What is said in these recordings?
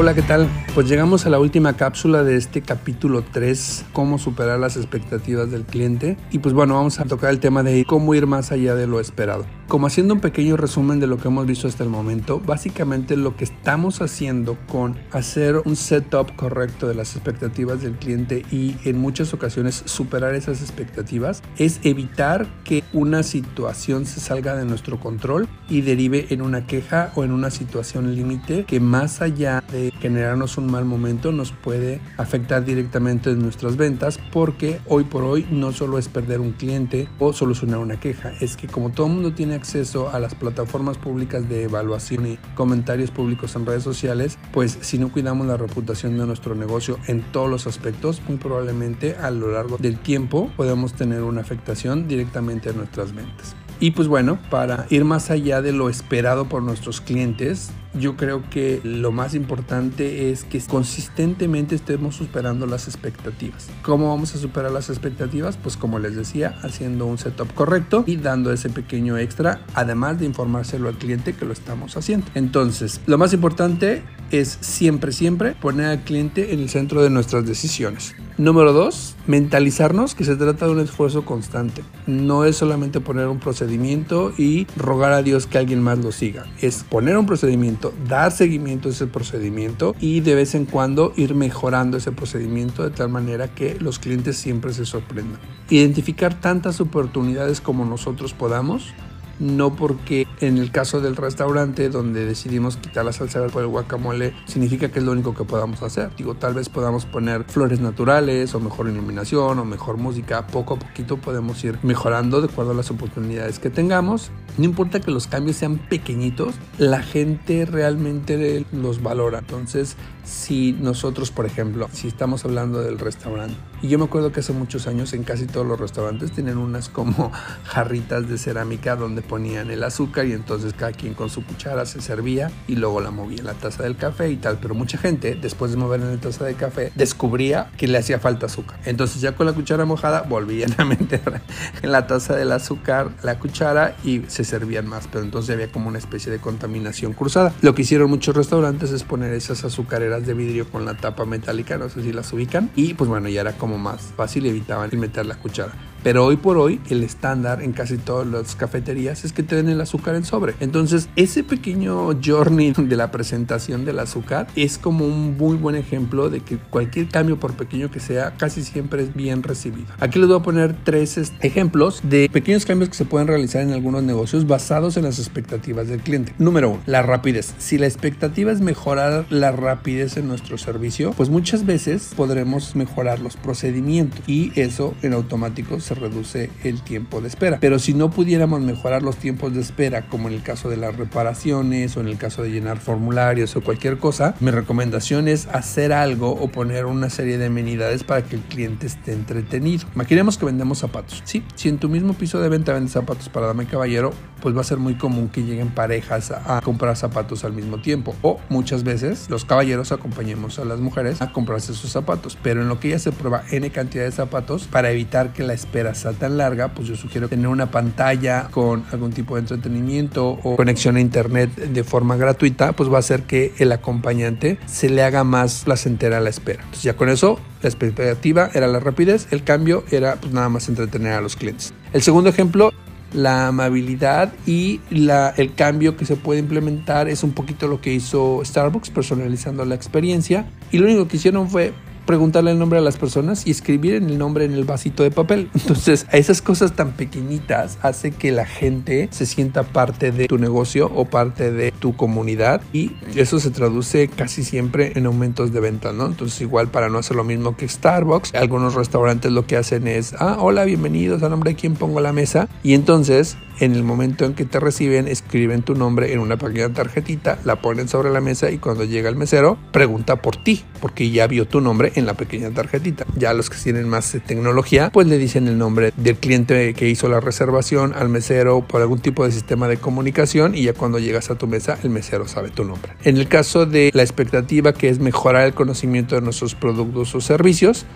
Hola, ¿qué tal? Pues llegamos a la última cápsula de este capítulo 3, cómo superar las expectativas del cliente. Y pues bueno, vamos a tocar el tema de cómo ir más allá de lo esperado. Como haciendo un pequeño resumen de lo que hemos visto hasta el momento, básicamente lo que estamos haciendo con hacer un setup correcto de las expectativas del cliente y en muchas ocasiones superar esas expectativas es evitar que una situación se salga de nuestro control y derive en una queja o en una situación límite que más allá de generarnos un mal momento nos puede afectar directamente en nuestras ventas porque hoy por hoy no solo es perder un cliente o solucionar una queja, es que como todo el mundo tiene acceso a las plataformas públicas de evaluación y comentarios públicos en redes sociales, pues si no cuidamos la reputación de nuestro negocio en todos los aspectos, muy probablemente a lo largo del tiempo podemos tener una afectación directamente a nuestras ventas. Y pues bueno, para ir más allá de lo esperado por nuestros clientes, yo creo que lo más importante es que consistentemente estemos superando las expectativas. ¿Cómo vamos a superar las expectativas? Pues como les decía, haciendo un setup correcto y dando ese pequeño extra, además de informárselo al cliente que lo estamos haciendo. Entonces, lo más importante es siempre, siempre poner al cliente en el centro de nuestras decisiones. Número dos, mentalizarnos que se trata de un esfuerzo constante. No es solamente poner un procedimiento y rogar a Dios que alguien más lo siga. Es poner un procedimiento, dar seguimiento a ese procedimiento y de vez en cuando ir mejorando ese procedimiento de tal manera que los clientes siempre se sorprendan. Identificar tantas oportunidades como nosotros podamos no porque en el caso del restaurante donde decidimos quitar la salsa por el guacamole significa que es lo único que podamos hacer. Digo, tal vez podamos poner flores naturales o mejor iluminación o mejor música. Poco a poquito podemos ir mejorando de acuerdo a las oportunidades que tengamos. No importa que los cambios sean pequeñitos, la gente realmente los valora. Entonces, si nosotros, por ejemplo, si estamos hablando del restaurante, y yo me acuerdo que hace muchos años en casi todos los restaurantes tienen unas como jarritas de cerámica donde ponían el azúcar y entonces cada quien con su cuchara se servía y luego la movía en la taza del café y tal. Pero mucha gente, después de mover en la taza de café, descubría que le hacía falta azúcar. Entonces ya con la cuchara mojada volvían a meter en la taza del azúcar la cuchara y se servían más. Pero entonces había como una especie de contaminación cruzada. Lo que hicieron muchos restaurantes es poner esas azucareras de vidrio con la tapa metálica, no sé si las ubican. Y pues bueno, ya era como más fácil, evitaban meter la cuchara. Pero hoy por hoy el estándar en casi todas las cafeterías es que te den el azúcar en sobre. Entonces ese pequeño journey de la presentación del azúcar es como un muy buen ejemplo de que cualquier cambio por pequeño que sea casi siempre es bien recibido. Aquí les voy a poner tres ejemplos de pequeños cambios que se pueden realizar en algunos negocios basados en las expectativas del cliente. Número uno, la rapidez. Si la expectativa es mejorar la rapidez en nuestro servicio, pues muchas veces podremos mejorar los procedimientos y eso en automático se reduce el tiempo de espera. Pero si no pudiéramos mejorar los tiempos de espera, como en el caso de las reparaciones o en el caso de llenar formularios o cualquier cosa, mi recomendación es hacer algo o poner una serie de amenidades para que el cliente esté entretenido. Imaginemos que vendemos zapatos. Sí, si en tu mismo piso de venta vendes zapatos para dama caballero, pues va a ser muy común que lleguen parejas a comprar zapatos al mismo tiempo. O muchas veces los caballeros acompañemos a las mujeres a comprarse sus zapatos. Pero en lo que ya se prueba N cantidad de zapatos, para evitar que la espera sea tan larga, pues yo sugiero tener una pantalla con algún tipo de entretenimiento o conexión a internet de forma gratuita, pues va a hacer que el acompañante se le haga más placentera la espera. Entonces ya con eso la expectativa era la rapidez, el cambio era pues nada más entretener a los clientes. El segundo ejemplo la amabilidad y la, el cambio que se puede implementar es un poquito lo que hizo Starbucks personalizando la experiencia y lo único que hicieron fue preguntarle el nombre a las personas y escribir en el nombre en el vasito de papel. Entonces, a esas cosas tan pequeñitas hace que la gente se sienta parte de tu negocio o parte de tu comunidad y eso se traduce casi siempre en aumentos de ventas, ¿no? Entonces, igual para no hacer lo mismo que Starbucks, algunos restaurantes lo que hacen es, ah, hola, bienvenidos, a nombre de quién pongo la mesa y entonces en el momento en que te reciben, escriben tu nombre en una pequeña tarjetita, la ponen sobre la mesa y cuando llega el mesero, pregunta por ti, porque ya vio tu nombre en la pequeña tarjetita. Ya los que tienen más tecnología, pues le dicen el nombre del cliente que hizo la reservación al mesero por algún tipo de sistema de comunicación y ya cuando llegas a tu mesa, el mesero sabe tu nombre. En el caso de la expectativa que es mejorar el conocimiento de nuestros productos o servicios,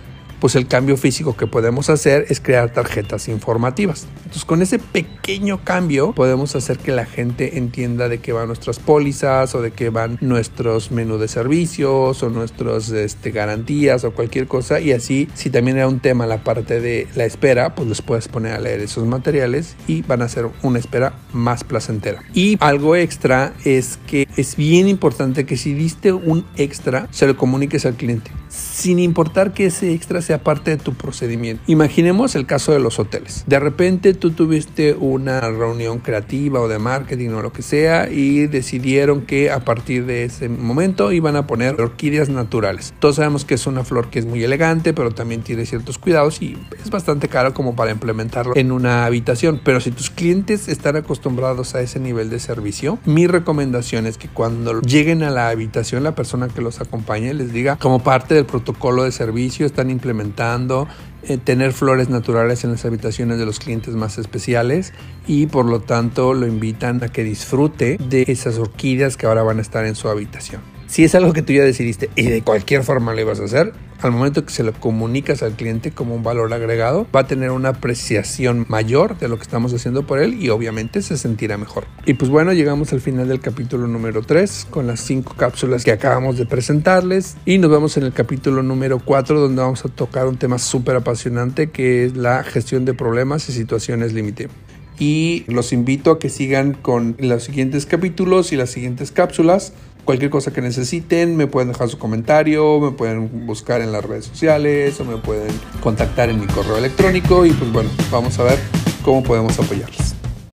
pues el cambio físico que podemos hacer es crear tarjetas informativas. Entonces con ese pequeño cambio podemos hacer que la gente entienda de qué van nuestras pólizas o de qué van nuestros menús de servicios o nuestras este, garantías o cualquier cosa y así si también era un tema la parte de la espera pues les puedes poner a leer esos materiales y van a ser una espera más placentera. Y algo extra es que es bien importante que si diste un extra se lo comuniques al cliente sin importar que ese extra sea parte de tu procedimiento. Imaginemos el caso de los hoteles. De repente tú tuviste una reunión creativa o de marketing o lo que sea y decidieron que a partir de ese momento iban a poner orquídeas naturales. Todos sabemos que es una flor que es muy elegante, pero también tiene ciertos cuidados y es bastante caro como para implementarlo en una habitación. Pero si tus clientes están acostumbrados a ese nivel de servicio, mi recomendación es que cuando lleguen a la habitación, la persona que los acompañe les diga como parte de protocolo de servicio, están implementando eh, tener flores naturales en las habitaciones de los clientes más especiales y por lo tanto lo invitan a que disfrute de esas orquídeas que ahora van a estar en su habitación. Si es algo que tú ya decidiste y de cualquier forma lo ibas a hacer, al momento que se lo comunicas al cliente como un valor agregado, va a tener una apreciación mayor de lo que estamos haciendo por él y obviamente se sentirá mejor. Y pues bueno, llegamos al final del capítulo número 3 con las 5 cápsulas que acabamos de presentarles y nos vemos en el capítulo número 4 donde vamos a tocar un tema súper apasionante que es la gestión de problemas y situaciones límite y los invito a que sigan con los siguientes capítulos y las siguientes cápsulas Cualquier cosa que necesiten, me pueden dejar su comentario, me pueden buscar en las redes sociales o me pueden contactar en mi correo electrónico y pues bueno, vamos a ver cómo podemos apoyarles.